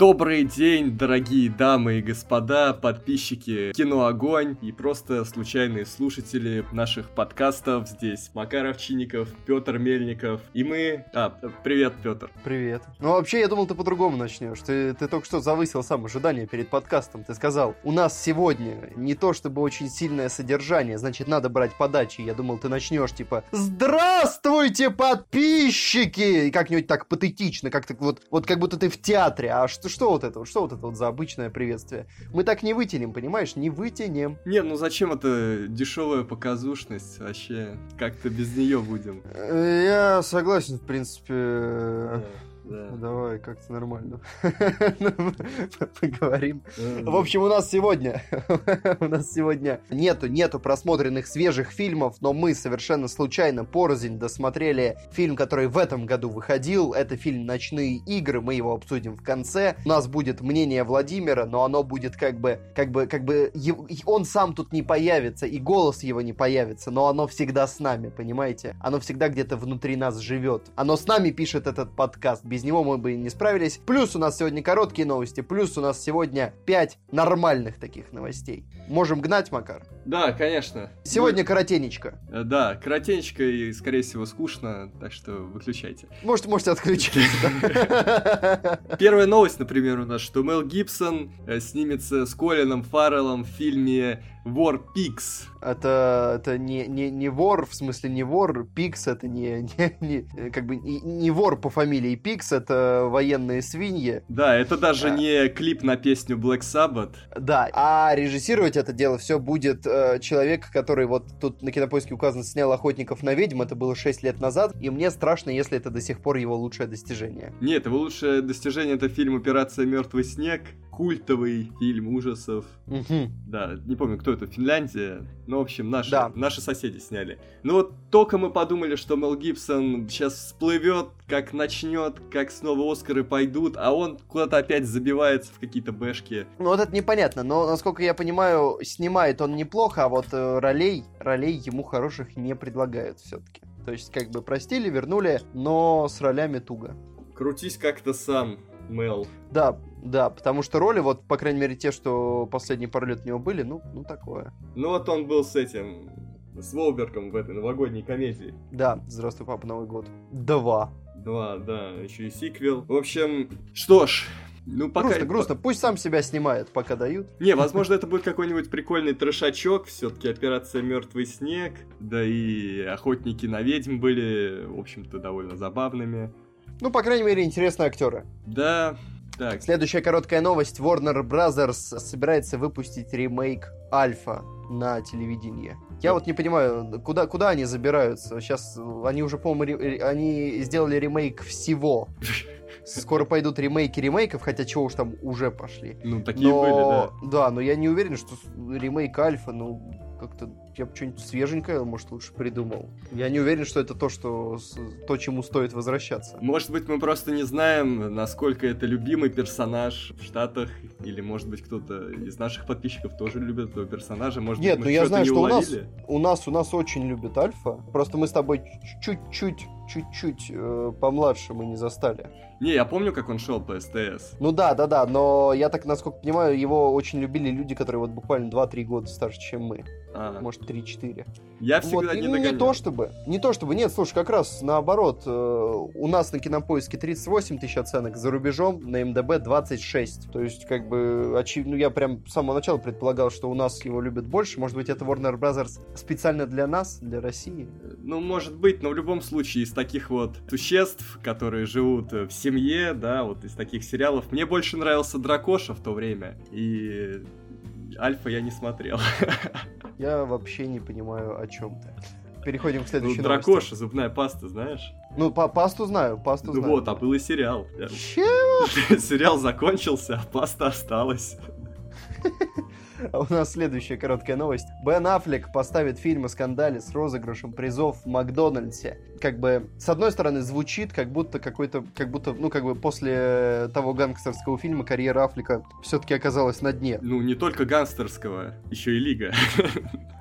Добрый день, дорогие дамы и господа, подписчики Кино и просто случайные слушатели наших подкастов. Здесь Макар Овчинников, Петр Мельников и мы... А, привет, Петр. Привет. Ну, вообще, я думал, ты по-другому начнешь. Ты, ты только что завысил сам ожидание перед подкастом. Ты сказал, у нас сегодня не то чтобы очень сильное содержание, значит, надо брать подачи. Я думал, ты начнешь типа «Здравствуйте, подписчики!» И как-нибудь так патетично, как-то вот, вот как будто ты в театре. А что, что вот это? Что вот это вот за обычное приветствие? Мы так не вытянем, понимаешь? Не вытянем. Не, ну зачем это дешевая показушность? Вообще, как-то без нее будем. Э, Я согласен, в принципе. Да, да. Давай, как-то нормально. Поговорим. В общем, у нас сегодня, у нас сегодня нету, нету просмотренных свежих фильмов, но мы совершенно случайно порознь досмотрели фильм, который в этом году выходил. Это фильм «Ночные игры», мы его обсудим в конце. У нас будет мнение Владимира, но оно будет как бы, как бы, как бы, он сам тут не появится, и голос его не появится, но оно всегда с нами, понимаете? Оно всегда где-то внутри нас живет. Оно с нами пишет этот подкаст, без него мы бы не справились. Плюс у нас сегодня короткие новости, плюс у нас сегодня 5 нормальных таких новостей. Можем гнать, Макар? Да, конечно. Сегодня коротенечко. Ну, э, Да, коротенечко и, скорее всего, скучно, так что выключайте. Может, можете отключить. Первая новость, например, у нас, что Мел Гибсон э, снимется с Колином Фарреллом в фильме War Pigs. Это, это не, не, не вор, в смысле не вор, Пикс это не, не, не- как бы не, не вор по фамилии Пикс, это военные свиньи. Да, это даже А. не клип на песню Black Sabbath. Да, а режиссировать это дело все будет э, человек, который вот тут на кинопоиске указано снял «Охотников на ведьм», это было 6 лет назад, и мне страшно, если это до сих пор его лучшее достижение. Нет, его лучшее достижение это фильм «Операция Мертвый снег», культовый фильм ужасов. Мгм. Да, не помню, кто это, Финляндия. Ну, в общем, наши, Да. наши соседи сняли. Ну вот только мы подумали, что Мел Гибсон сейчас всплывет, как начнет, как снова Оскары пойдут, а он куда-то опять забивается в какие-то бэшки. Ну вот это непонятно, но, насколько я понимаю, снимает он неплохо, а вот э, ролей, ролей ему хороших не предлагают все-таки. То есть, как бы простили, вернули, но с ролями туго. Крутись как-то сам, Мел. Да, да, потому что роли, вот, по крайней мере, те, что последние пару лет у него были, ну, ну такое. Ну вот он был с этим, с Волбергом в этой новогодней комедии. Да, здравствуй, папа, Новый год. Два. Два, да, еще и сиквел. В общем, что ж, ну пока... грустно, грустно. Пусть сам себя снимает, пока дают. Не, возможно, это будет какой-нибудь прикольный трешачок, все-таки операция Мертвый снег, да и охотники на ведьм были, в общем-то, довольно забавными. Ну, по крайней мере, интересные актеры. Да, так, Следующая короткая новость. Warner Brothers собирается выпустить ремейк Альфа на телевидении. Я вот не понимаю, куда, куда они забираются? Сейчас они уже, по-моему, ре- они сделали ремейк всего. Скоро пойдут ремейки ремейков, хотя чего уж там уже пошли. ну такие но, были, да. но я не уверен, что ремейк Альфа, ну, как-то я бы что-нибудь свеженькое, может, лучше придумал. Я не уверен, что это то, что, то, чему стоит возвращаться. Может быть, мы просто не знаем, насколько это любимый персонаж в Штатах, или, может быть, кто-то из наших подписчиков тоже любит этого персонажа, может Нет, быть, ну мы я что-то знаю, не что у нас, уловили. у нас у нас очень любят Альфа. Просто мы с тобой чуть-чуть, чуть-чуть э, помладше мы не застали. Не, я помню, как он шел по СТС. Ну да, да, да, но я так, насколько понимаю, его очень любили люди, которые вот буквально 2-3 года старше, чем мы. А, Может, 3-4. я всегда Вот, не догонял. не то чтобы, не то чтобы, нет, слушай, как раз наоборот, э, у нас на кинопоиске 38 тысяч оценок, за рубежом на МДБ 26. То есть, как бы, очевидно, ну, я прям с самого начала предполагал, что у нас его любят больше. Может быть, это Warner Brothers специально для нас, для России. Ну, может быть, но в любом случае из таких вот существ, которые живут э, в семье, да, вот из таких сериалов, мне больше нравился Дракоша в то время, и Альфа я не смотрел. Я вообще не понимаю, о чем ты. Переходим к Ну, следующей новости. Дракоша, зубная паста, знаешь? Ну, па- пасту знаю, пасту Ну знаю. вот, а был и сериал. Чё? Сериал закончился, а паста осталась. А у нас следующая короткая новость. Бен Аффлек поставит фильм о скандале с розыгрышем призов в Макдональдсе. Как бы, с одной стороны, звучит, как будто какой-то, как будто, ну, как бы после того гангстерского фильма карьера Аффлека все-таки оказалась на дне. Ну, не только гангстерского, еще и Лига.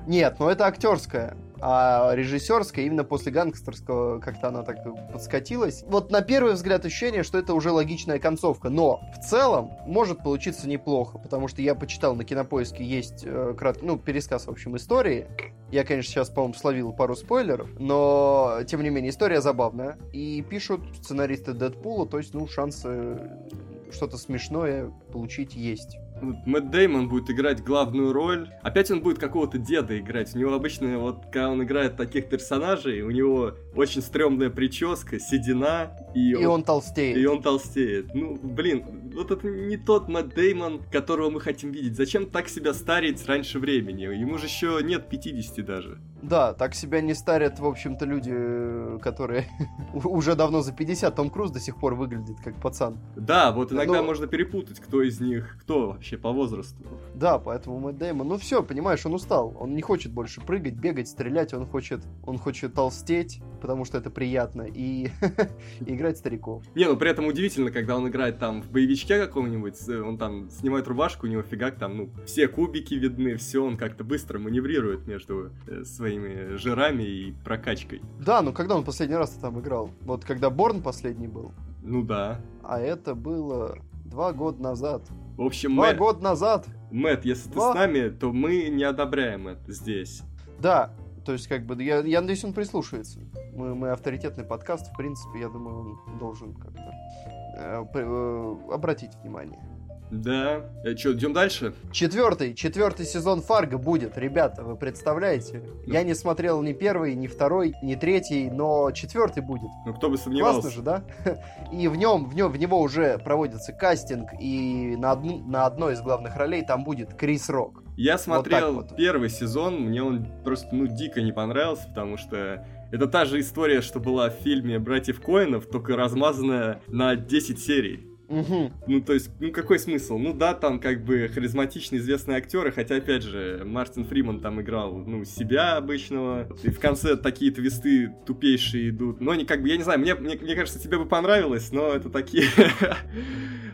Нет, но это актерская. А режиссерская именно после гангстерского как-то она так подскатилась. Вот на первый взгляд ощущение, что это уже логичная концовка, но в целом может получиться неплохо, потому что я почитал на Кинопоиске есть э, крат... ну, пересказ, в общем, истории. Я, конечно, сейчас, по-моему, словил пару спойлеров, но, тем не менее, история забавная. И пишут сценаристы Дэдпула, то есть, ну, шансы что-то смешное получить есть. Мэтт Деймон будет играть главную роль. Опять он будет какого-то деда играть. У него обычно, вот, когда он играет таких персонажей, у него очень стрёмная прическа, седина. И, и он, он толстеет. И он толстеет. Ну, блин, вот это не тот Мэтт Деймон, которого мы хотим видеть. Зачем так себя старить раньше времени? Ему же еще нет 50 даже. Да, так себя не старят, в общем-то, люди, э, которые уже давно за 50. Том Круз до сих пор выглядит как пацан. Да, вот иногда Но... можно перепутать, кто из них, кто вообще по возрасту. Да, поэтому Мэтт Дэймон, ну все, понимаешь, он устал. Он не хочет больше прыгать, бегать, стрелять, он хочет, он хочет толстеть, потому что это приятно, и играть стариков. Не, ну при этом удивительно, когда он играет там в боевичке каком-нибудь, он там снимает рубашку, у него фигак там, ну, все кубики видны, все, он как-то быстро маневрирует между э, своими жирами и прокачкой. Да, ну когда он последний раз там играл? Вот когда Борн последний был? Ну да. А это было два года назад. В общем, Два Мэтт, года назад. Мэтт, если Два... ты с нами, то мы не одобряем это здесь. Да, то есть, как бы, я, я надеюсь, он прислушается. Мы, мы авторитетный подкаст, в принципе, я думаю, он должен как-то э, э, обратить внимание. Да. Э, что, идем дальше? Четвертый, четвертый сезон Фарго будет, ребята, вы представляете? Я не смотрел ни первый, ни второй, ни третий, но четвертый будет. Ну кто бы сомневался. Классно же, да? И в нем, в нем, в него уже проводится кастинг, и на, одну, на одной из главных ролей там будет Крис Рок. Я смотрел вот вот. первый сезон, мне он просто, ну, дико не понравился, потому что это та же история, что была в фильме «Братьев Коинов», только размазанная на 10 серий. Угу. Ну, то есть, ну какой смысл? Ну да, там как бы харизматичные известные актеры, хотя, опять же, Мартин Фриман там играл, ну, себя обычного, и в конце такие твисты тупейшие идут. Но они как бы, я не знаю, мне, мне, мне кажется, тебе бы понравилось, но это такие...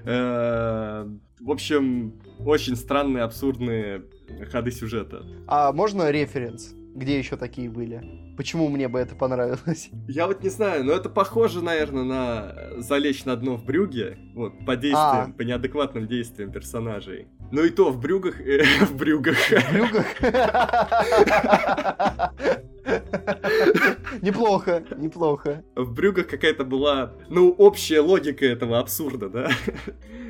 Э, в общем, очень странные, абсурдные ходы сюжета. А можно референс? Где еще такие были? Почему мне бы это понравилось? Я вот не знаю, но это похоже, наверное, на залечь на дно в брюге. Вот, по действиям, а. по неадекватным действиям персонажей. Ну и то в брюгах... Э, в брюгах. В брюгах? Неплохо, неплохо. В брюгах какая-то была, ну, общая логика этого абсурда, да?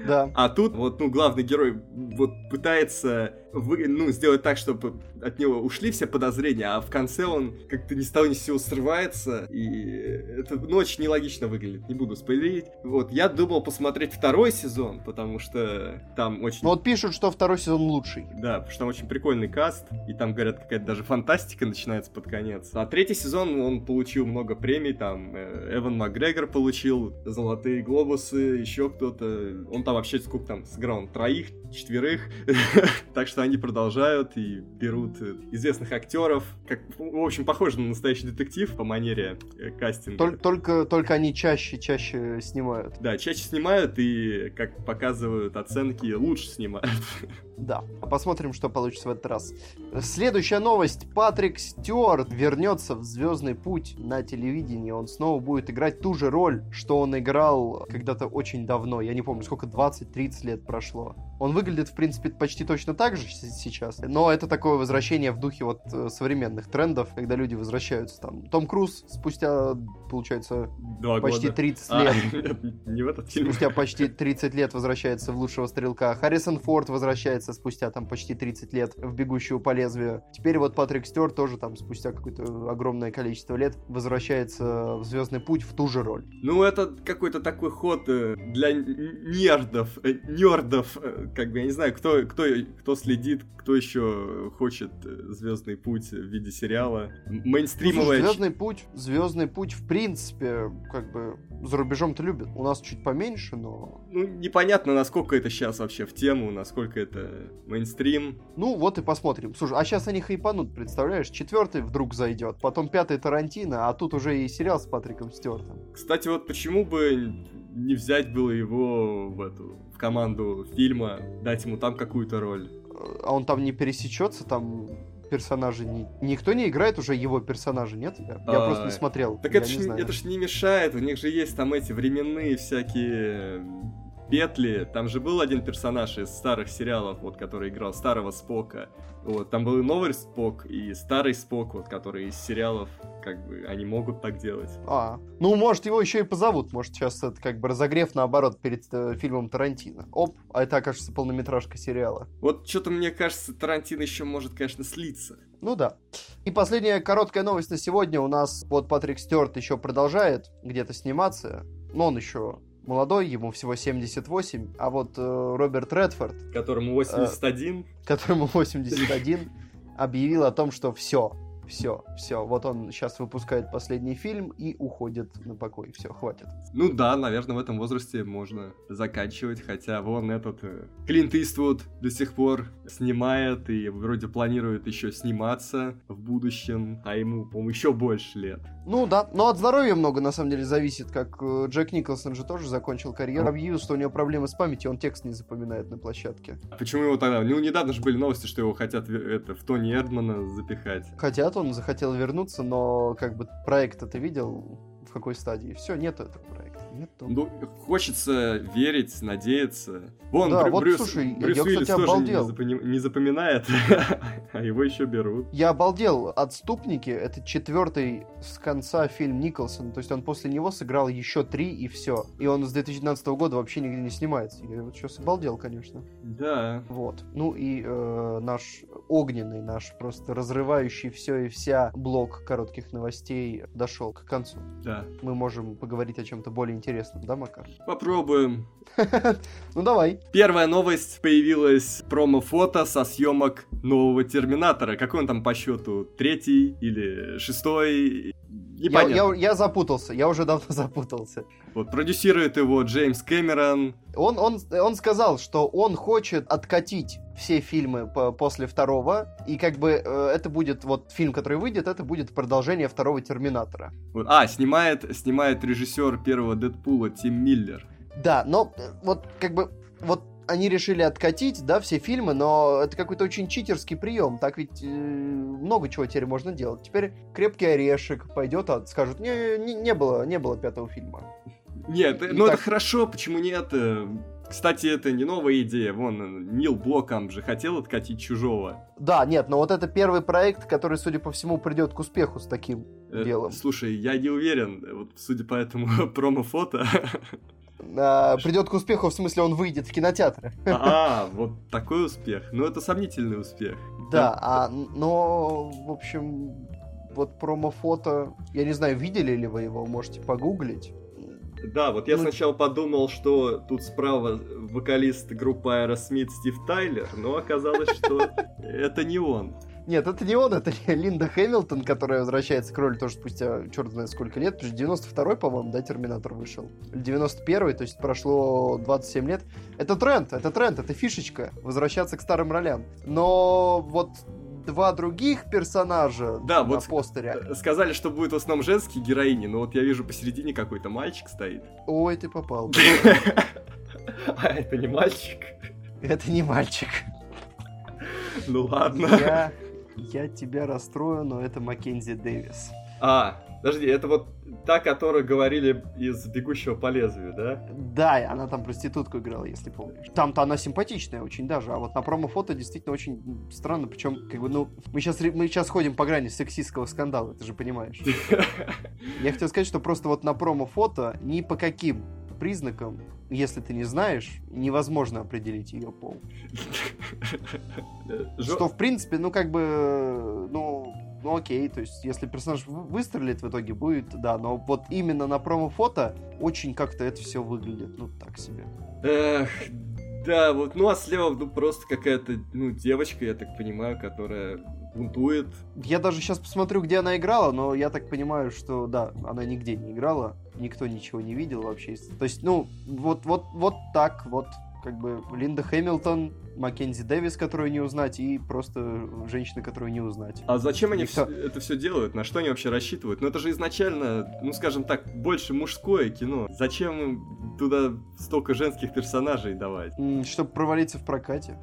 Да. А тут вот, ну, главный герой вот пытается вы, ну, сделать так, чтобы от него ушли все подозрения, а в конце он как-то ни с того ни с сего срывается, и это, ну, очень нелогично выглядит, не буду спойлерить. Вот, я думал посмотреть второй сезон, потому что там очень... Ну, вот пишут, что второй сезон лучший. Да, потому что там очень прикольный каст, и там, говорят, какая-то даже фантастика начинается под конец. А третий сезон, он получил много премий, там, э, Эван Макгрегор получил золотые глобусы, еще кто-то, он там вообще сколько там сыграл, он троих, четверых, так что они продолжают и берут известных актеров, как, в общем, похоже на настоящий детектив по манере э, кастинга. Только, только, только они чаще, чаще снимают. Да, чаще снимают и, как показывают оценки, лучше снимают. Да. Посмотрим, что получится в этот раз. Следующая новость. Патрик Стюарт вернется в Звездный путь на телевидении. Он снова будет играть ту же роль, что он играл когда-то очень давно. Я не помню, сколько, 20-30 лет прошло. Он выглядит, в принципе, почти точно так же сейчас. Но это такое возвращение в духе вот э, современных трендов, когда люди возвращаются там. Том Круз спустя, получается, Два почти года. 30 а, лет. Не в этот фильм. Спустя почти 30 лет возвращается в лучшего стрелка. Харрисон Форд возвращается спустя там почти 30 лет в «Бегущую по лезвию». Теперь вот Патрик Стюарт тоже там спустя какое-то огромное количество лет возвращается в «Звездный путь» в ту же роль. Ну, это какой-то такой ход э, для нердов, э, нердов, как бы, я не знаю, кто, кто, кто следит, кто еще хочет э, Звездный путь в виде сериала. Мейнстримовая... Ну, Звездный путь, Звездный путь, в принципе, как бы за рубежом-то любят. У нас чуть поменьше, но... Ну, непонятно, насколько это сейчас вообще в тему, насколько это мейнстрим. Ну, вот и посмотрим. Слушай, а сейчас они хайпанут, представляешь? Четвертый вдруг зайдет, потом пятый Тарантино, а тут уже и сериал с Патриком Стюартом. Кстати, вот почему бы не взять было его в эту команду фильма, дать ему там какую-то роль? А он там не пересечется, там персонажей ни- никто не играет уже его персонажа, нет? Я, я А, просто не смотрел. Так это не ж, знаю. это ж не мешает, у них же есть там эти временные всякие петли. Там же был один персонаж из старых сериалов, вот, который играл старого Спока. Вот, там был и новый Спок, и старый Спок, вот, который из сериалов, как бы, они могут так делать. А, ну, может, его еще и позовут. Может, сейчас это как бы разогрев наоборот перед э, фильмом Тарантино. Оп, а это окажется полнометражка сериала. Вот что-то мне кажется, Тарантино еще может, конечно, слиться. Ну да. И последняя короткая новость на сегодня. У нас вот Патрик Стюарт еще продолжает где-то сниматься. Но он еще молодой, ему всего 78. А вот э, Роберт Редфорд, Которому 81. которому 81, объявил о том, что все, все, все. Вот он сейчас выпускает последний фильм и уходит на покой. Все, хватит. Ну да, наверное, в этом возрасте можно заканчивать, хотя вон этот э, Клинт Иствуд до сих пор снимает и вроде планирует еще сниматься в будущем, а ему, по-моему, еще больше лет. Ну да, но от здоровья много на самом деле зависит, как э, Джек Николсон же тоже закончил карьеру, объявил, что у него проблемы с памятью, он текст не запоминает на площадке. А Почему его тогда? Ну, недавно же были новости, что его хотят в- это, в Тони Эрдмана запихать. Хотят, он захотел вернуться, но как бы проект ты видел, в какой стадии? Все, нет этого проекта. Нету. Ну, хочется верить, надеяться. Вон, Да, Брю- вот, Брюс, слушай, Брюс я, Уиллис кстати, тоже обалдел. Не, запони- не запоминает, а его еще берут. Я обалдел. «Отступники» — это четвертый с конца фильм Николсона. То есть он после него сыграл еще три, и все. И он с 2012 года вообще нигде не снимается. Я вот сейчас обалдел, конечно. Да. Вот. Ну и э, наш огненный, наш просто разрывающий все и вся блок коротких новостей дошел к концу. Да. Мы можем поговорить о чем-то более интересном, да, Макар? Попробуем. Ну давай. Первая новость появилась промо-фото со съемок нового Терминатора. Какой он там по счету? Третий или шестой? Я, я- я запутался, я уже давно запутался. Вот продюсирует его Джеймс Кэмерон. Он, он, он сказал, что он хочет откатить все фильмы по- после второго, и как бы э, это будет, вот фильм, который выйдет, это будет продолжение второго Терминатора. Вот. А, снимает, снимает режиссер первого Дэдпула Тим Миллер. Да, но э, вот как бы вот они решили откатить, да, все фильмы, но это какой-то очень читерский прием. Так ведь э, много чего теперь можно делать. Теперь крепкий орешек пойдет, а скажут, не, не, не было, не было пятого фильма. Нет, И ну так- это хорошо, почему нет? Э, Кстати, это не новая идея. Вон, э, Нил Блокам же хотел откатить чужого. Да, нет, но вот это первый проект, который, судя по всему, придет к успеху с таким Э, делом. Слушай, я не уверен, вот судя по этому промо-фото. А, придет к успеху, в смысле, он выйдет в кинотеатры. А, вот такой успех. Ну, это сомнительный успех. Да, а, но, в общем, вот промо-фото, я не знаю, видели ли вы его, можете погуглить. Да, вот я Ну- сначала подумал, что тут справа вокалист группы Aerosmith Стив Тайлер, но оказалось, что это не он. Нет, это не он, это Линда Хэмилтон, которая возвращается к роли тоже спустя черт знает сколько лет, потому что 92-й, по-моему, да, Терминатор вышел. Или 91-й, то есть прошло 27 лет. Это тренд, это тренд, это фишечка, возвращаться к старым ролям. Но вот два других персонажа Да, на вот постере, Э, Сказали, что будет в основном женские героини, но вот я вижу посередине какой-то мальчик стоит. ой, ты попал. А это не мальчик? Это не мальчик. Ну ладно. Я, я тебя расстрою, но это Маккензи Дэвис. А, подожди, это вот та, которую говорили из «Бегущего по лезвию», да? Да, она там проститутку играла, если помнишь. Там-то она симпатичная очень даже, а вот на промо-фото действительно очень странно, причем, как бы, ну, мы сейчас, мы сейчас ходим по грани сексистского скандала, ты же понимаешь. Я хотел сказать, что просто вот на промо-фото ни по каким признакам, если ты не знаешь, невозможно определить ее пол. Что, в принципе, ну, как бы, ну, ну, окей, то есть, если персонаж вы- выстрелит в итоге, будет, да, но вот именно на промо-фото очень как-то это все выглядит, ну, так себе. Эх, да, вот, ну а слева, ну, просто какая-то, ну, девочка, я так понимаю, которая бунтует. Я даже сейчас посмотрю, где она играла, но я так понимаю, что, да, она нигде не играла, никто ничего не видел вообще. То есть, ну, вот, вот, вот так вот, как бы Линда Хэмилтон, Маккензи Дэвис, которую не узнать, и просто женщина, которую не узнать. А зачем они И всё. вс- это все делают? На что они вообще рассчитывают? Ну это же изначально, ну скажем так, больше мужское кино. Зачем им туда столько женских персонажей давать? Чтобы провалиться в прокате.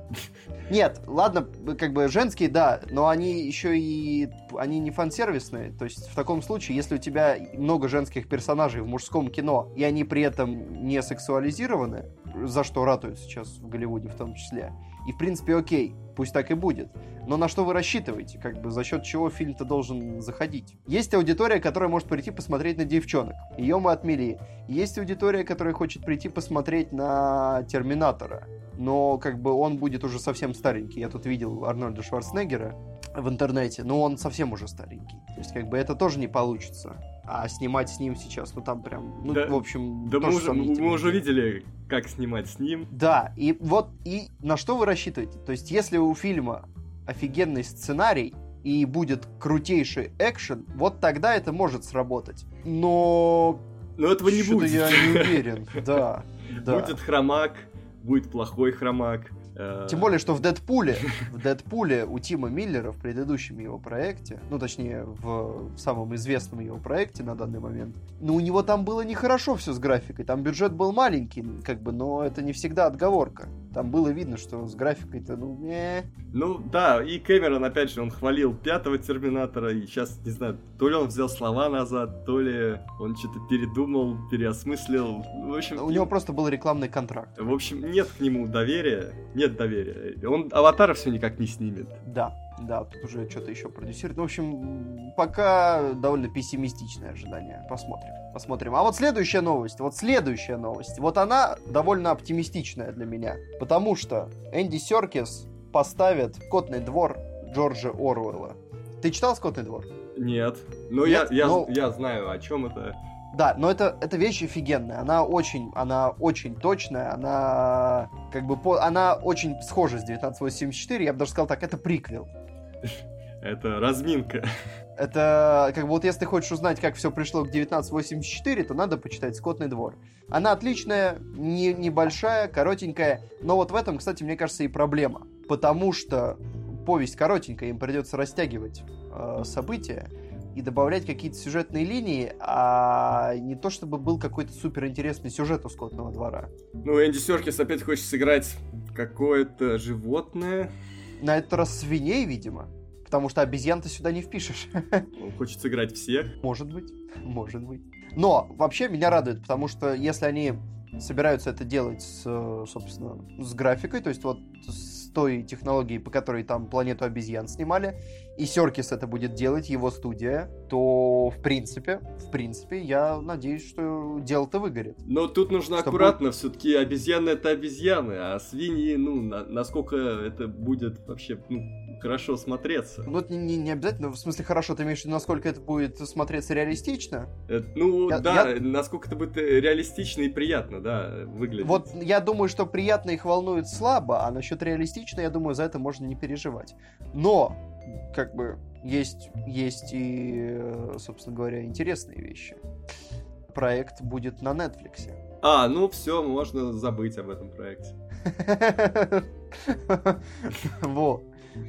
Нет, ладно, как бы женские, да, но они еще и... Они не фан-сервисные. То есть в таком случае, если у тебя много женских персонажей в мужском кино, и они при этом не сексуализированы, за что ратуют сейчас в Голливуде в том числе, и в принципе окей, пусть так и будет. Но на что вы рассчитываете? Как бы за счет чего фильм-то должен заходить? Есть аудитория, которая может прийти посмотреть на девчонок. Ее мы отмели. Есть аудитория, которая хочет прийти посмотреть на Терминатора. Но как бы он будет уже совсем старенький. Я тут видел Арнольда Шварценеггера в интернете, но он совсем уже старенький. То есть как бы это тоже не получится. А снимать с ним сейчас, ну там прям, ну Да- в общем, Да мы уже, мы уже видели, как снимать с ним. Да, и вот и на что вы рассчитываете? То есть, если у фильма офигенный сценарий и будет крутейший экшен, вот тогда это может сработать. Но Но этого не будет. я не уверен. Да, да. Будет хромак, будет плохой хромак. Э, Тем более, что в Дэдпуле, в Дэдпуле у Тима Миллера в предыдущем его проекте, ну, точнее, в самом известном его проекте на данный момент, ну, у него там было нехорошо все с графикой, там бюджет был маленький, как бы, но это не всегда отговорка. Там было видно, что с графикой-то, ну, не. Ну да, и Кэмерон, опять же, он хвалил пятого Терминатора, и сейчас, не знаю, то ли он взял слова назад, то ли он что-то передумал, переосмыслил. В общем, У него просто был рекламный контракт. в общем, нет к нему доверия, нет доверия. Он Аватара все никак не снимет. Да, да, тут уже что-то еще продюсирует. Ну, в общем, пока довольно пессимистичное ожидание. Посмотрим, посмотрим. А вот следующая новость, вот следующая новость, вот она довольно оптимистичная для меня. Потому что Энди Серкис поставит «Скотный двор» Джорджа Оруэлла. Ты читал «Скотный двор»? Нет. Но Нет? я, я, Ну- я знаю, о чем это. Да, но это, эта вещь офигенная. Она очень, она очень точная, она как бы по, она очень схожа с 1984. Я бы даже сказал так, это приквел. Это разминка. Это, как бы, вот если ты хочешь узнать, как все пришло к 1984, то надо почитать «Скотный двор». Она отличная, не, небольшая, коротенькая, но вот в этом, кстати, мне кажется, и проблема. Потому что повесть коротенькая, им придется растягивать э, события и добавлять какие-то сюжетные линии, а не то чтобы был какой-то суперинтересный сюжет у «Скотного двора». Ну, Энди Серкис опять хочет сыграть какое-то животное. На этот раз свиней, видимо. Потому что обезьян ты сюда не впишешь. Он хочет сыграть всех. Может быть, может быть. Но вообще меня радует, потому что если они собираются это делать с, э, собственно, с графикой, то есть вот с той технологией, по которой там планету обезьян снимали, и Серкис это будет делать, его студия, то в принципе, в принципе, я надеюсь, что дело-то выгорит. Но тут нужно Чтобы- аккуратно, все-таки обезьяны это обезьяны, а свиньи, ну, на- насколько это будет вообще ну, хорошо смотреться. Ну, это не, не- обязательно, в смысле, хорошо, ты имеешь в виду, насколько это будет смотреться реалистично? Э, ну, Я- да, насколько это будет э, реалистично и приятно, да, выглядеть. Вот я думаю, что приятно их волнует слабо, а насчет реалистично, я думаю, за это можно не переживать. Но, как бы, есть, есть и, э, собственно говоря, интересные вещи. Проект будет на Netflix. А, ну все, можно забыть об этом проекте. Вот.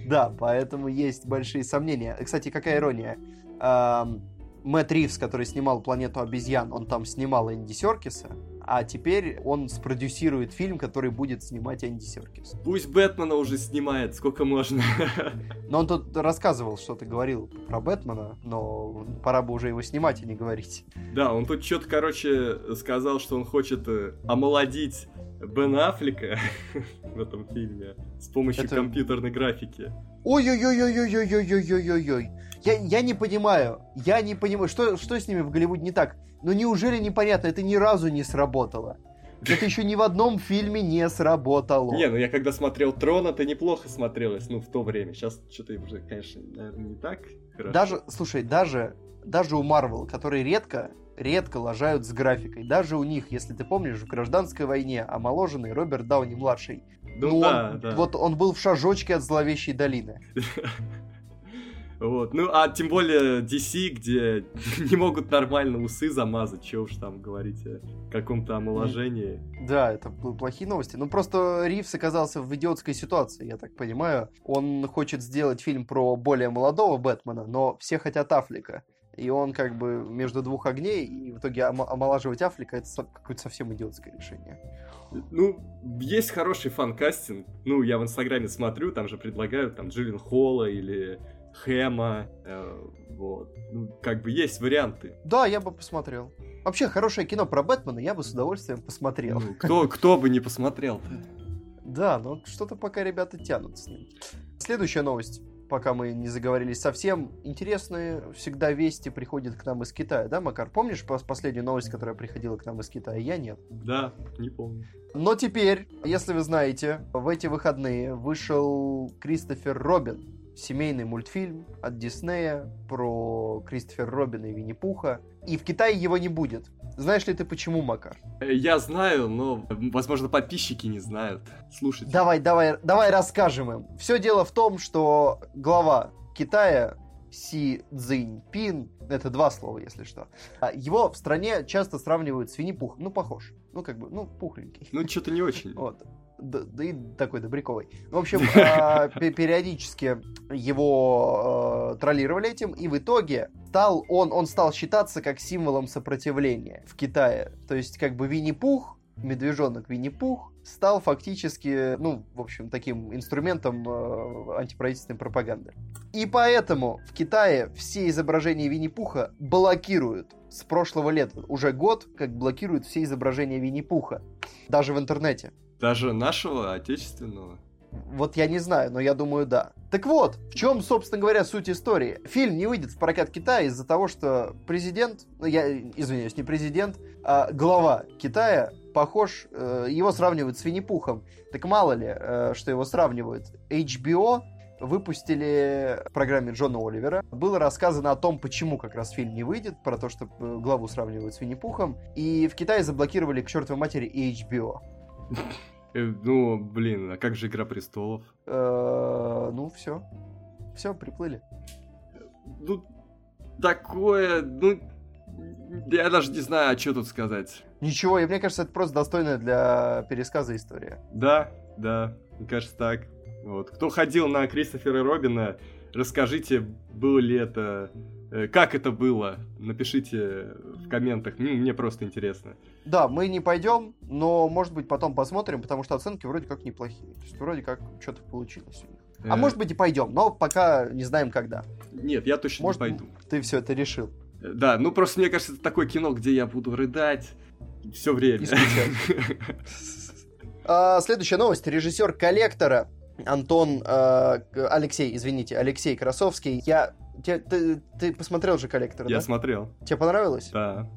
Да, поэтому есть большие сомнения. Кстати, какая ирония. Ам, Мэтт Ривз, который снимал «Планету обезьян», он там снимал Энди Серкиса, а теперь он спродюсирует фильм, который будет снимать Энди Серкис. Пусть Бэтмена уже снимает, сколько можно. Но он тут рассказывал, что ты говорил про Бэтмена, но пора бы уже его снимать и не говорить. Да, он тут что-то, короче, сказал, что он хочет э, омолодить Бен Аффлека в этом фильме с помощью Это- компьютерной графики. Ой-ой-ой-ой-ой-ой-ой-ой-ой. Я, я не понимаю, я не понимаю, что, что с ними в Голливуде не так? Ну неужели непонятно, это ни разу не сработало? Это еще ни в одном фильме не сработало. Не, ну я когда смотрел Трон, это неплохо смотрелось, ну, в то время. Сейчас что-то уже, конечно, наверное, не так хорошо. Даже, слушай, даже, даже у Марвел, которые редко, редко лажают с графикой, даже у них, если ты помнишь, в гражданской войне омоложенный Роберт Дауни младший, Ну ну, да, он, да. вот он был в шажочке от зловещей долины. Вот. Ну, а тем более DC, где не могут нормально усы замазать, чего уж там говорить о каком-то омоложении. Да, это плохие новости. Ну, просто Ривз оказался в идиотской ситуации, я так понимаю. Он хочет сделать фильм про более молодого Бэтмена, но все хотят Аффлека. И он как бы между двух огней, и в итоге омолаживать Аффлека это какое-то совсем идиотское решение. Ну, есть хороший фан-кастинг. Ну, я в Инстаграме смотрю, там же предлагают там Джиллин Холла или Хэма. Э, вот. Ну, как бы есть варианты. Да, я бы посмотрел. Вообще, хорошее кино про Бэтмена я бы с удовольствием посмотрел. Ну, кто, кто бы не посмотрел-то? Да, но что-то пока ребята тянут с ним. Следующая новость пока мы не заговорились совсем, интересные всегда вести приходят к нам из Китая, да, Макар? Помнишь последнюю новость, которая приходила к нам из Китая? Я нет. Да, не помню. Но теперь, если вы знаете, в эти выходные вышел Кристофер Робин, семейный мультфильм от Диснея про Кристофера Робина и Винни-Пуха. И в Китае его не будет. Знаешь ли ты почему, Макар? Э, я знаю, но, возможно, подписчики не знают. Слушайте. Давай, давай, давай расскажем им. Все дело в том, что глава Китая Си Цзиньпин, это два слова, если что, а его в стране часто сравнивают с Винни-Пухом. Ну, похож. Ну, как бы, ну, пухленький. Ну, что-то не очень. Вот да, и такой добряковый. В общем, а, периодически его а, троллировали этим, и в итоге стал он, он стал считаться как символом сопротивления в Китае. То есть, как бы Винни-Пух, медвежонок Винни-Пух, стал фактически, ну, в общем, таким инструментом э, антиправительственной пропаганды. И поэтому в Китае все изображения Винни-Пуха блокируют с прошлого лета. Уже год, как блокируют все изображения Винни-Пуха. Даже в интернете. Даже нашего, отечественного? Вот я не знаю, но я думаю, да. Так вот, в чем, собственно говоря, суть истории? Фильм не выйдет в прокат Китая из-за того, что президент, ну я извиняюсь, не президент, а глава Китая похож, э, его сравнивают с Винни-Пухом. Так мало ли, э, что его сравнивают. HBO выпустили в программе Джона Оливера. Было рассказано о том, почему как раз фильм не выйдет, про то, что э, главу сравнивают с Винни-Пухом. И в Китае заблокировали к чертовой матери HBO. Э, ну, блин, а как же Игра Престолов? Э, ну, все. Все, приплыли. Ну, такое, ну, я даже не знаю, а что тут сказать. Ничего, и мне кажется, это просто достойная для пересказа история. Да, да, мне кажется так. Вот. Кто ходил на Кристофера Робина, расскажите, было ли это Э, как это было? Напишите в комментах, мне просто интересно. Да, мы не пойдем, но, может быть, потом посмотрим, потому что оценки вроде как неплохие. То есть, вроде как что-то получилось у них. А э... может быть и пойдем, но пока не знаем когда. Нет, я точно может, не пойду. Ты все это решил. Э, да, ну просто мне кажется, это такое кино, где я буду рыдать все время. А, следующая новость. Режиссер коллектора Антон, Алексей, извините, Алексей Красовский. Я ты, ты посмотрел же коллектор, Я да? смотрел. Тебе понравилось? Да.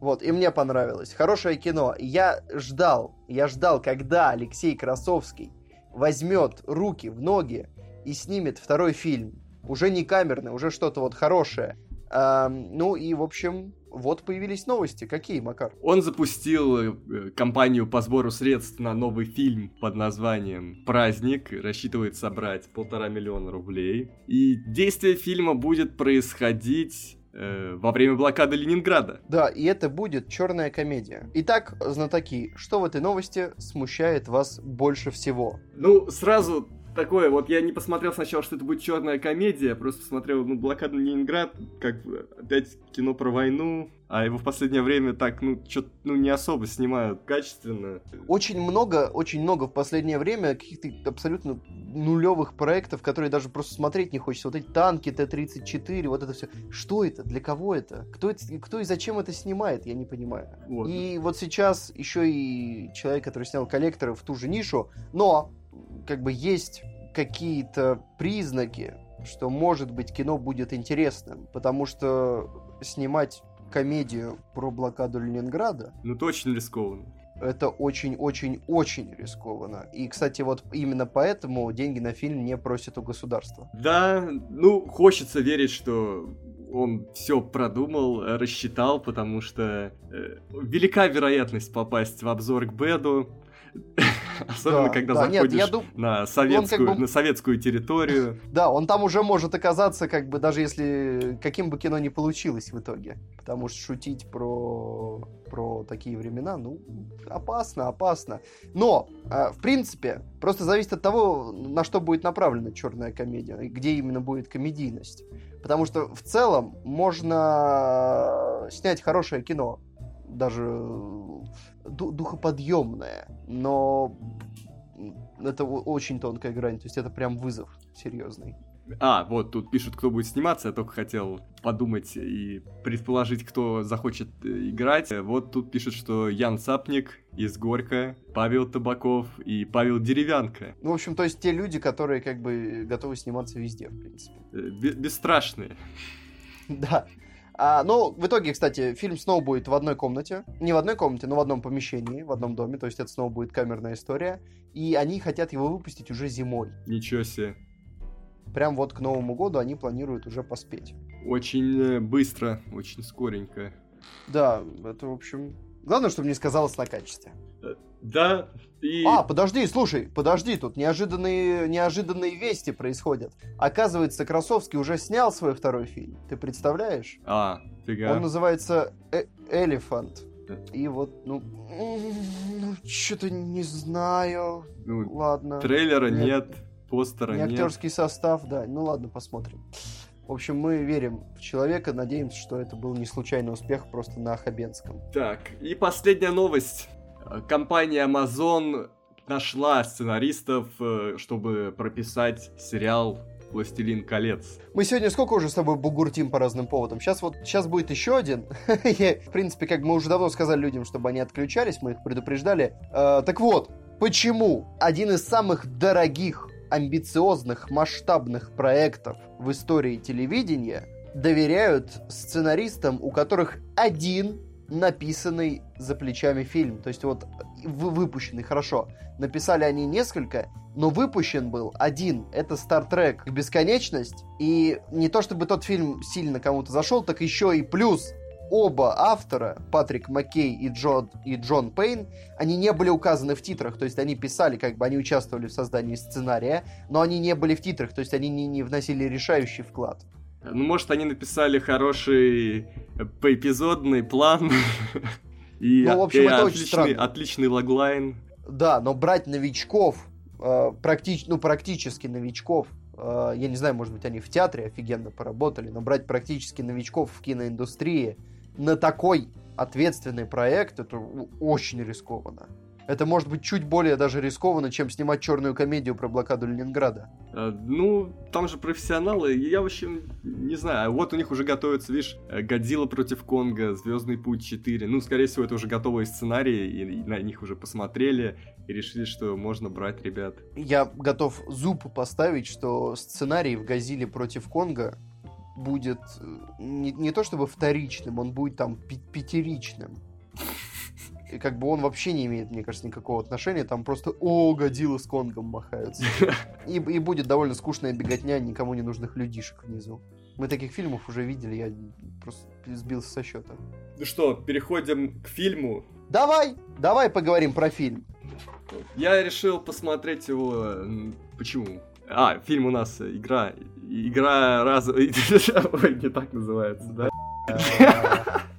Вот, и мне понравилось. Хорошее кино. Я ждал, я ждал, когда Алексей Красовский возьмет руки в ноги и снимет второй фильм. Уже не камерный, уже что-то вот хорошее. А, ну и, в общем, вот появились новости. Какие, Макар? Он запустил э, кампанию по сбору средств на новый фильм под названием «Праздник». Рассчитывает собрать полтора миллиона рублей. И действие фильма будет происходить э, во время блокады Ленинграда. Да, и это будет черная комедия. Итак, знатоки, что в этой новости смущает вас больше всего? Ну, сразу такое, вот я не посмотрел сначала, что это будет черная комедия, просто посмотрел, ну, блокаду Ленинград, как бы опять кино про войну, а его в последнее время так, ну, что ну, не особо снимают качественно. Очень много, очень много в последнее время каких-то абсолютно нулевых проектов, которые даже просто смотреть не хочется. Вот эти танки Т-34, вот это все. Что это? Для кого это? Кто, это, кто и зачем это снимает? Я не понимаю. Вот. И вот сейчас еще и человек, который снял коллекторы в ту же нишу, но как бы есть какие-то признаки, что, может быть, кино будет интересным, потому что снимать комедию про блокаду Ленинграда... Ну, это очень рискованно. Это очень-очень-очень рискованно. И, кстати, вот именно поэтому деньги на фильм не просят у государства. Да, ну, хочется верить, что он все продумал, рассчитал, потому что э, велика вероятность попасть в обзор к Беду. Особенно, Да, когда да, нет, заходишь я дум- на, советскую, как бы- на советскую территорию. Да, он там уже может оказаться, как бы, даже если каким бы кино ни получилось в итоге. Потому что шутить про, про такие времена, ну, опасно, опасно. Но, э, в принципе, просто зависит от того, на что будет направлена черная комедия, где именно будет комедийность. Потому что в целом можно снять хорошее кино, даже ду- духоподъемное, но это очень тонкая грань, то есть это прям вызов серьезный. А, вот тут пишут, кто будет сниматься, я только хотел подумать и предположить, кто захочет э, играть. Вот тут пишут, что Ян Сапник из Горько, Павел Табаков и Павел Деревянко. Ну, в общем, то есть те люди, которые как бы готовы сниматься везде, в принципе. Э, бе- Бесстрашные. Да. А, ну, в итоге, кстати, фильм снова будет в одной комнате. Не в одной комнате, но в одном помещении, в одном доме. То есть это снова будет камерная история. И они хотят его выпустить уже зимой. Ничего себе. Прям вот к Новому году они планируют уже поспеть. Очень э, быстро, очень скоренько. Да, это, в общем... Главное, чтобы не сказалось на качестве. Да, и... А, подожди, слушай, подожди, тут неожиданные, неожиданные вести происходят. Оказывается, Красовский уже снял свой второй фильм. Ты представляешь? А, фига. Он называется «Э- Elephant. Да. И вот, ну, ну что-то не знаю. Ну, Ладно. трейлера Не- нет, постера Не нет. актерский состав, да. Ну ладно, посмотрим. В общем, мы верим в человека, надеемся, что это был не случайный успех просто на Хабенском. Так, и последняя новость. Компания Amazon нашла сценаристов, э, чтобы прописать сериал «Властелин колец». Мы сегодня сколько уже с тобой бугуртим по разным поводам? Сейчас вот, сейчас будет еще один. В принципе, как мы уже давно сказали людям, чтобы они отключались, мы их предупреждали. Э, так вот, почему один из самых дорогих, амбициозных, масштабных проектов в истории телевидения доверяют сценаристам, у которых один написанный за плечами фильм. То есть вот вы- выпущенный, хорошо. Написали они несколько, но выпущен был один. Это Star Trek Бесконечность. И не то чтобы тот фильм сильно кому-то зашел, так еще и плюс оба автора, Патрик Маккей и Джон, и Джон Пейн, они не были указаны в титрах, то есть они писали, как бы они участвовали в создании сценария, но они не были в титрах, то есть они не, не вносили решающий вклад. Ну, может, они написали хороший поэпизодный план. И, Ну, в общем, и это очень отличный, странно. отличный логлайн. Да, но брать новичков, э, практи- ну, практически новичков, э, я не знаю, может быть, они в театре офигенно поработали, но брать практически новичков в киноиндустрии на такой ответственный проект, это очень рискованно. Это может быть чуть более даже рискованно, чем снимать черную комедию про блокаду Ленинграда. Э, Ну, там же профессионалы, я, в общем, не знаю. Вот у них уже готовится, видишь, э, Годзилла против Конга, Звездный путь 4. Ну, скорее всего, это уже готовые сценарии, и на них уже посмотрели, и решили, что можно брать ребят. Я готов зуб поставить, что сценарий в «Газиле против Конга» будет э, не, не то чтобы вторичным, он будет там пятеричным. И как бы он вообще не имеет, мне кажется, никакого отношения. Там просто «О, Годзилла с Конгом махаются». И, и будет довольно скучная беготня никому не нужных людишек внизу. Мы таких фильмов уже видели, я просто сбился со счета. Ну что, переходим к фильму. Давай, давай поговорим про фильм. Я решил посмотреть его... Почему? А, фильм у нас э, игра... Игра раз... Ой, не так называется, да?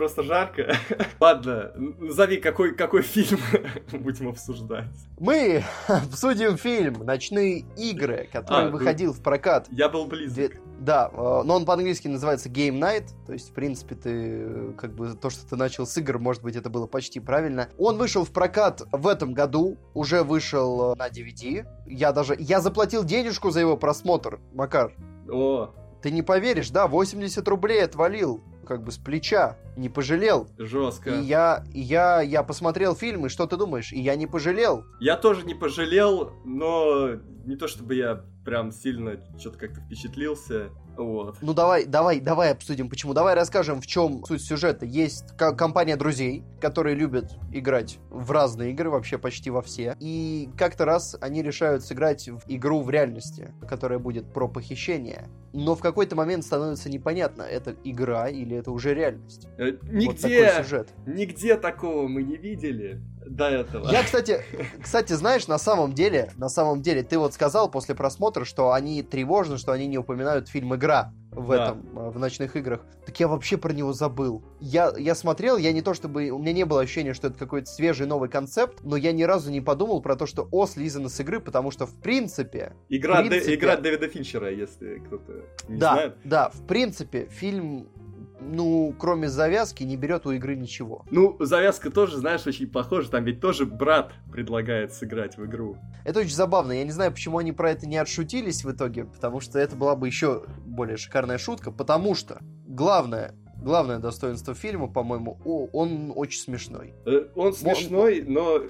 Просто жарко. Ладно, назови, какой, какой фильм будем обсуждать. Мы обсудим фильм «Ночные игры», который А, ну- выходил в прокат Я был близок. Да, э, но он по-английски называется Game Night, то есть, в принципе, ты, э, как бы, то, что ты начал с игр, может быть, это было почти правильно. Он вышел в прокат в этом году, уже вышел э, на DVD. Я даже, я заплатил денежку за его просмотр, Макар. О, Ты не поверишь, да, 80 рублей отвалил, как бы, с плеча, не пожалел. жестко. И я, я, я посмотрел фильм, и что ты думаешь? И я не пожалел. Я тоже не пожалел, но не то чтобы я прям сильно что-то как-то впечатлился. Вот. Ну давай, давай, давай обсудим, почему. Давай расскажем, в чем суть сюжета. Есть ко- компания друзей, которые любят играть в разные игры, вообще почти во все. И как-то раз они решают сыграть в игру в реальности, которая будет про похищение. Но в какой-то момент становится непонятно, это игра или это уже реальность. Э, Вот Нигде, такой сюжет. нигде такого мы не видели. До этого. Я, кстати, кстати, знаешь, на самом деле, на самом деле, ты вот сказал после просмотра, что они тревожны, что они не упоминают фильм «Игра» в Да. этом, э, в ночных играх. Так я вообще про него забыл. Я, я смотрел, я не то чтобы... У меня не было ощущения, что это какой-то свежий новый концепт, но я ни разу не подумал про то, что О слизано с игры, потому что, в принципе... Игра, в принципе- Дэ- игра Дэвида Финчера, если кто-то не да, знает. да, в принципе, фильм, ну, кроме завязки, не берет у игры ничего. Ну, завязка тоже, знаешь, очень похожа. Там ведь тоже брат предлагает сыграть в игру. Это очень забавно. Я не знаю, почему они про это не отшутились в итоге, потому что это была бы еще более шикарная шутка, потому что главное, главное достоинство фильма, по-моему, он очень смешной. Э, Он смешной, но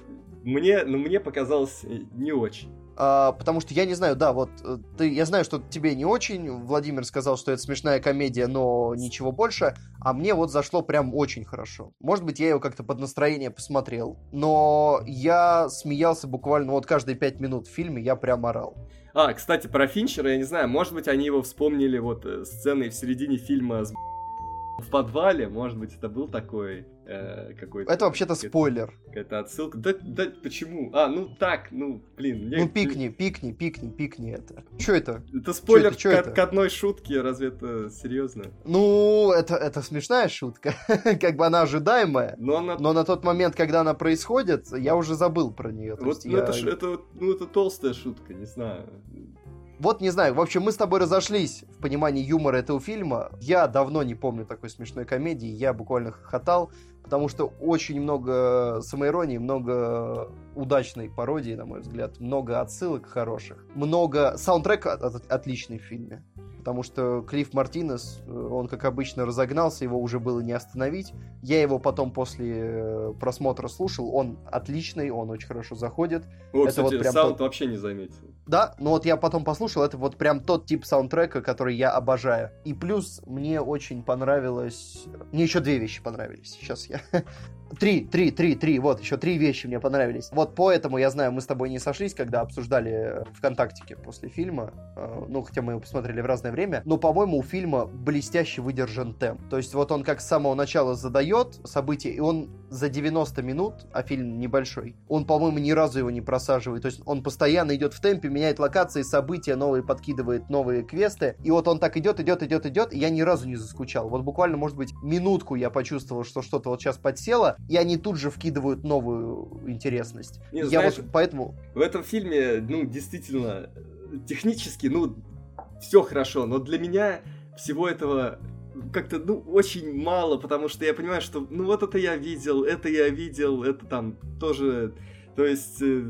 мне, ну, мне показалось э, не очень. А, потому что я не знаю, да, вот э, ты, я знаю, что тебе не очень. Владимир сказал, что это смешная комедия, но ничего больше. А мне вот зашло прям очень хорошо. Может быть, я его как-то под настроение посмотрел, но я смеялся буквально вот каждые пять минут в фильме, я прям орал. А, кстати, про Финчера, я не знаю, может быть, они его вспомнили вот э, сценой в середине фильма с в подвале, может быть, это был такой э, какой-то... Это вообще-то какая-то- спойлер. Какая-то отсылка. Да, да, почему? А, ну так, ну, блин. мне- Ну пикни, пикни, пикни, пикни это. Что это? Это спойлер Чё к, это? к одной шутке, разве это серьезно? Ну, это, это смешная шутка. как бы она ожидаемая. Но она... Но на тот момент, когда она происходит, я уже забыл про нее. Вот, ну, я- это, это, ну, это толстая шутка, не знаю. Вот не знаю, в общем, мы с тобой разошлись в понимании юмора этого фильма. Я давно не помню такой смешной комедии, я буквально хохотал, потому что очень много самоиронии, много удачной пародии, на мой взгляд, много отсылок хороших, много... Саундтрек от- от- отличный в фильме. Потому что Клифф Мартинес, э, он, как обычно, разогнался, его уже было не остановить. Я его потом после э, просмотра слушал, он отличный, он очень хорошо заходит. О, Это вот кстати, прям саунд тот- вообще не заметил. Да, но вот я потом послушал, это вот прям тот тип саундтрека, который я обожаю. И плюс мне очень понравилось... Мне еще две вещи понравились. Сейчас я... Три, три, три, три. Вот, еще три вещи мне понравились. Вот поэтому, я знаю, мы с тобой не сошлись, когда обсуждали ВКонтактике после фильма. Э, Ну, хотя мы его посмотрели в разное время. Но, по-моему, у фильма блестяще выдержан темп. То есть вот он как с самого начала задает события, и он за 90 минут, а фильм небольшой, он, по-моему, ни разу его не просаживает. То есть он постоянно идет в темпе, меняет локации, события новые, подкидывает новые квесты. И вот он так идет, идет, идет, идет, и я ни разу не заскучал. Вот буквально, может быть, минутку я почувствовал, что что-то вот сейчас подсело, и они тут же вкидывают новую интересность. Не, я знаешь, вот поэтому... В этом фильме, ну, действительно, технически, ну, все хорошо, но для меня всего этого как-то, ну, очень мало, потому что я понимаю, что, ну, вот это я видел, это я видел, это там тоже, то есть, э,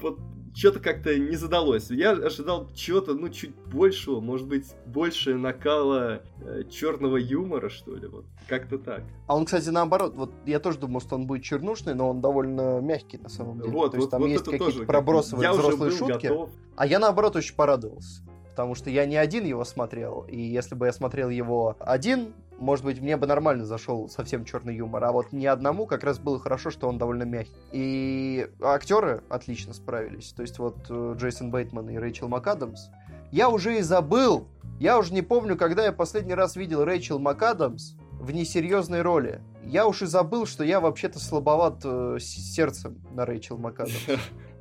вот что-то как-то не задалось. Я ожидал чего-то, ну, чуть большего, может быть, больше накала черного юмора, что ли, вот, как-то так. А он, кстати, наоборот, вот я тоже думал, что он будет чернушный, но он довольно мягкий на самом деле. Вот, То есть вот, там вот есть какие-то пробросовые я взрослые шутки. готов. А я, наоборот, очень порадовался. Потому что я не один его смотрел. И если бы я смотрел его один, может быть, мне бы нормально зашел совсем черный юмор. А вот не одному как раз было хорошо, что он довольно мягкий. И актеры отлично справились. То есть вот э, Джейсон Бейтман и Рэйчел МакАдамс. Я уже и забыл. Я уже не помню, когда я последний раз видел Рэйчел МакАдамс в несерьезной роли. Я уж и забыл, что я вообще-то слабоват э, сердцем на Рэйчел МакАдамс.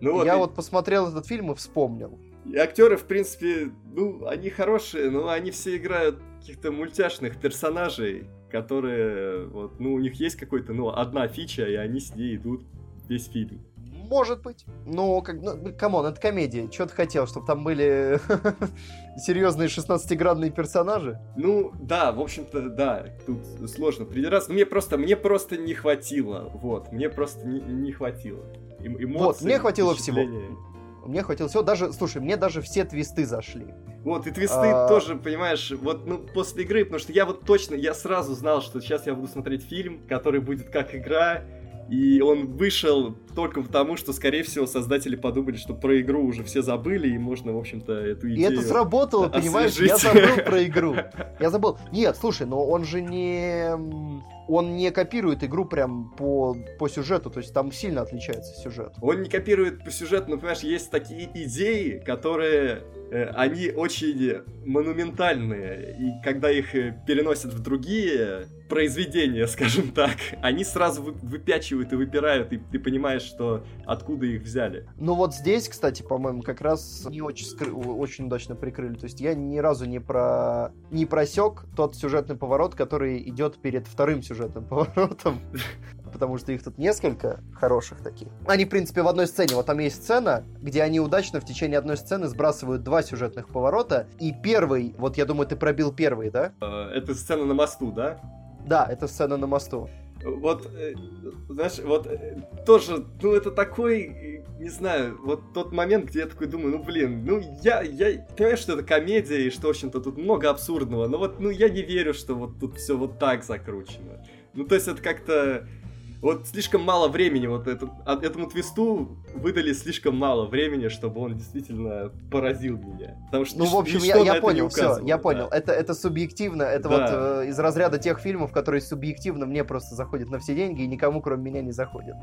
Ну вот, я и- вот посмотрел этот фильм и вспомнил. И актеры, в принципе, ну, они хорошие, но они все играют каких-то мультяшных персонажей, которые, вот, ну, у них есть какой-то, ну, одна фича, и они с ней идут весь фильм. Может быть. Но, как, ну, come on, это комедия. Что ты хотел, чтобы там были серьезные 16-градные персонажи? Ну, да, в общем-то, да, тут сложно придираться. Но мне просто, мне просто не хватило, вот, мне просто не, не хватило. Эмоций, Вот, мне хватило всего. Мне хватило всего. Даже, слушай, мне даже все твисты зашли. Вот, и твисты А. тоже, понимаешь, вот, ну, после игры, потому что я вот точно, я сразу знал, что сейчас я буду смотреть фильм, который будет как игра, и он вышел только потому, что, скорее всего, создатели подумали, что про игру уже все забыли, и можно, в общем-то, эту И идею... это сработало, понимаешь? Я забыл про игру. Я забыл. Нет, слушай, но он же не... он не копирует игру прям по, по сюжету, то есть там сильно отличается сюжет. Он не копирует по сюжету, но, понимаешь, есть такие идеи, которые э, они очень монументальные, и когда их э, переносят в другие произведения, скажем так, они сразу выпячивают и выпирают, и ты понимаешь, что откуда их взяли. Ну вот здесь, кстати, по-моему, как раз не очень, скры... очень удачно прикрыли. То есть я ни разу не, про... не просек тот сюжетный поворот, который идет перед вторым сюжетным поворотом потому что их тут несколько хороших таких. Они, в принципе, в одной сцене. Вот там есть сцена, где они удачно в течение одной сцены сбрасывают два сюжетных поворота. И первый, вот я думаю, ты пробил первый, да? Э, это сцена на мосту, да? Да, это сцена на мосту. Вот, э, знаешь, вот э, тоже, ну это такой, не знаю, вот тот момент, где я такой думаю, ну блин, ну я, я понимаю, что это комедия и что, в общем-то, тут много абсурдного, но вот, ну я не верю, что вот тут все вот так закручено. Ну то есть это как-то, вот слишком мало времени, вот это, этому твисту выдали слишком мало времени, чтобы он действительно поразил меня. Потому что ну, в общем, я, я понял, все, я да. понял. Это, это субъективно, это да. вот э, из разряда тех фильмов, которые субъективно мне просто заходят на все деньги и никому, кроме меня, не заходят.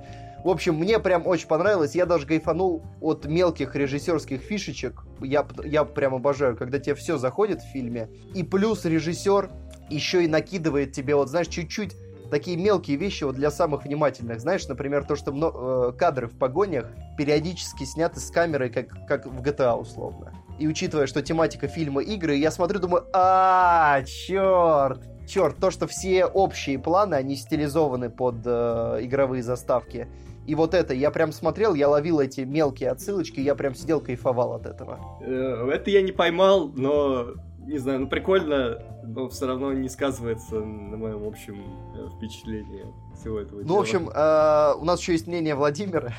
В общем, мне прям очень понравилось, я даже кайфанул от мелких режиссерских фишечек. Я, я прям обожаю, когда тебе все заходит в фильме, и плюс режиссер еще и накидывает тебе, вот знаешь, чуть-чуть такие мелкие вещи вот для самых внимательных. Знаешь, например, то, что э, кадры в погонях периодически сняты с камерой, как, как в GTA условно. И учитывая, что тематика фильма игры, я смотрю, думаю, а, черт, черт, то, что все общие планы, они стилизованы под э, игровые заставки. И вот это, я прям смотрел, я ловил эти мелкие отсылочки, я прям сидел, кайфовал от этого. Э, это я не поймал, но не знаю, ну прикольно, но все равно не сказывается на моем общем э, впечатлении всего этого. Ну, в общем, э, у нас еще есть мнение Владимира.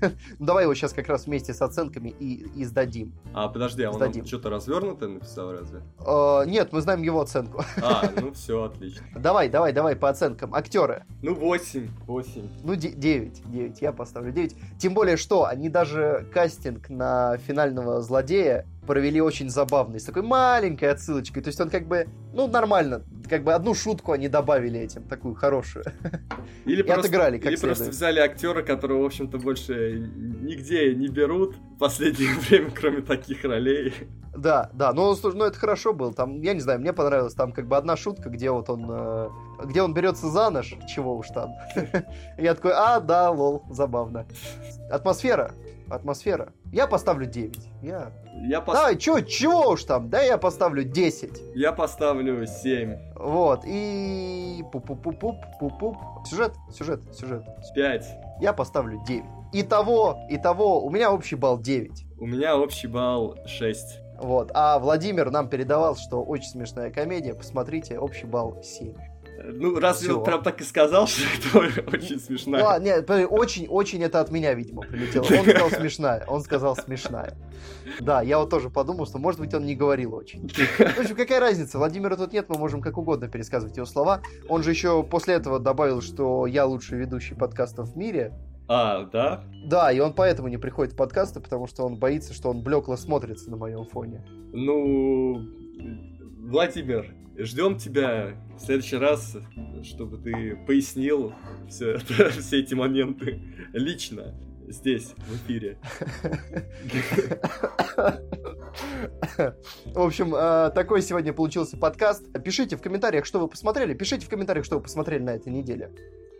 ну, давай его сейчас как раз вместе с оценками и, и сдадим. А, подожди, а он что-то развернутое написал разве? Э, нет, мы знаем его оценку. а, ну все, отлично. Давай, давай, давай по оценкам. Актеры. Ну, 8, 8. Ну, 9, 9, я поставлю 9. Тем более, что они даже кастинг на финального злодея провели очень забавный, с такой маленькой отсылочкой. То есть он как бы, ну, нормально, как бы одну шутку они добавили этим, такую хорошую. Или, просто, отыграли, как или просто взяли актера, которого, в общем-то, больше нигде не берут в последнее время, кроме таких ролей. Да, да, слушай, ну это хорошо было. Там, я не знаю, мне понравилось там как бы одна шутка, где вот он, э, где он берется за нож, чего уж там. Я такой, а, да, лол, забавно. Атмосфера, атмосфера. Я поставлю 9. Я... Я пос... Давай, чё, чего уж там? Да, я поставлю 10. Я поставлю 7. Вот, и... Пуп-пуп-пуп-пуп-пуп. Сюжет, сюжет, сюжет. 5. Я поставлю 9. Итого, итого, у меня общий балл 9. У меня общий балл 6. Вот, а Владимир нам передавал, что очень смешная комедия. Посмотрите, общий балл 7. Ну, разве он прям так и сказал, что это очень смешная? Ну, нет, очень, очень это от меня, видимо, прилетело. Он сказал смешная, он сказал смешная. Да, я вот тоже подумал, что, может быть, он не говорил очень. В общем, какая разница? Владимира тут нет, мы можем как угодно пересказывать его слова. Он же еще после этого добавил, что я лучший ведущий подкастов в мире. А, да? Да, и он поэтому не приходит в подкасты, потому что он боится, что он блекло смотрится на моем фоне. Ну, Владимир, ждем тебя в следующий раз, чтобы ты пояснил все, это, все эти моменты лично здесь, в эфире. В общем, э, такой сегодня получился подкаст. Пишите в комментариях, что вы посмотрели. Пишите в комментариях, что вы посмотрели на этой неделе.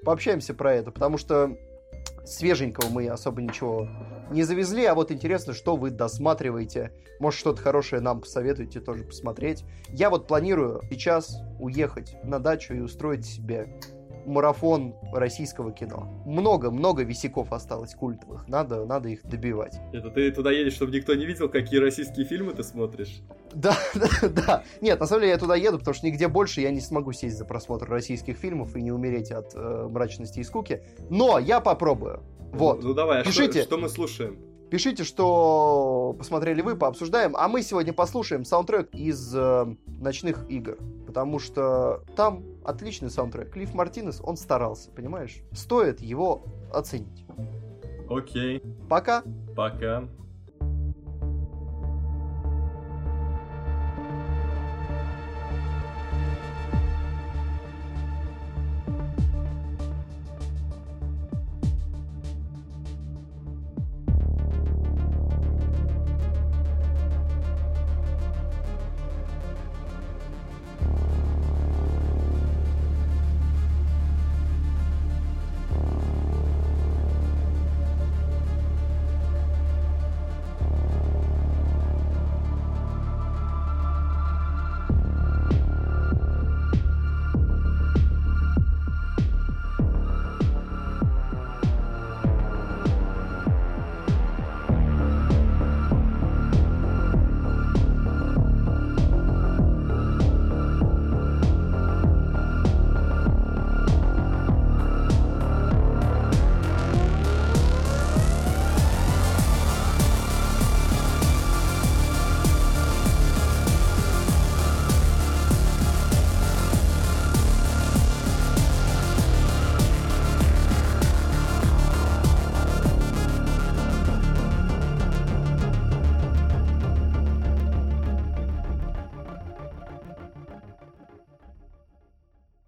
Пообщаемся про это, потому что свеженького мы особо ничего не завезли, а вот интересно, что вы досматриваете. Может, что-то хорошее нам посоветуете тоже посмотреть. Я вот планирую сейчас уехать на дачу и устроить себе марафон российского кино. Много-много висяков осталось культовых. Надо, надо их добивать. Это ты туда едешь, чтобы никто не видел, какие российские фильмы ты смотришь? Да, да, да. Нет, на самом деле я туда еду, потому что нигде больше я не смогу сесть за просмотр российских фильмов и не умереть от э, мрачности и скуки. Но я попробую. Вот. Ну, ну давай, а Пишите. Что, что мы слушаем? Пишите, что посмотрели вы, пообсуждаем. А мы сегодня послушаем саундтрек из э, «Ночных игр». Потому что там отличный саундтрек. Клифф Мартинес, он старался, понимаешь? Стоит его оценить. Окей. Пока. Пока.